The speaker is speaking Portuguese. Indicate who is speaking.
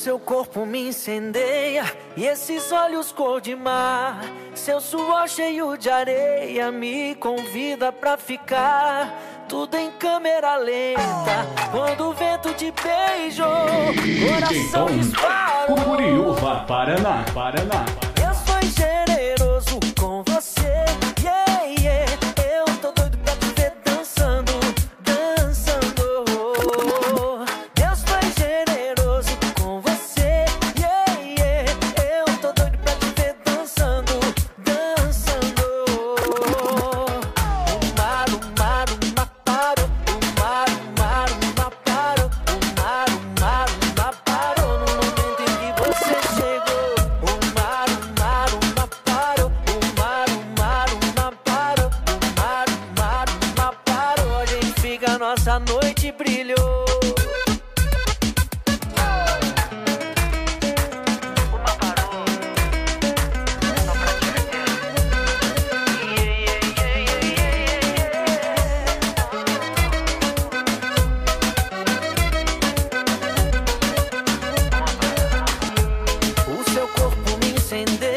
Speaker 1: seu corpo me incendeia E esses olhos cor de mar Seu suor cheio de areia Me convida pra ficar Tudo em câmera lenta Quando o vento te beijou Coração então, disparou.
Speaker 2: Curiúva, Paraná, Paraná.
Speaker 1: nossa noite brilhou. O seu corpo me incendeu.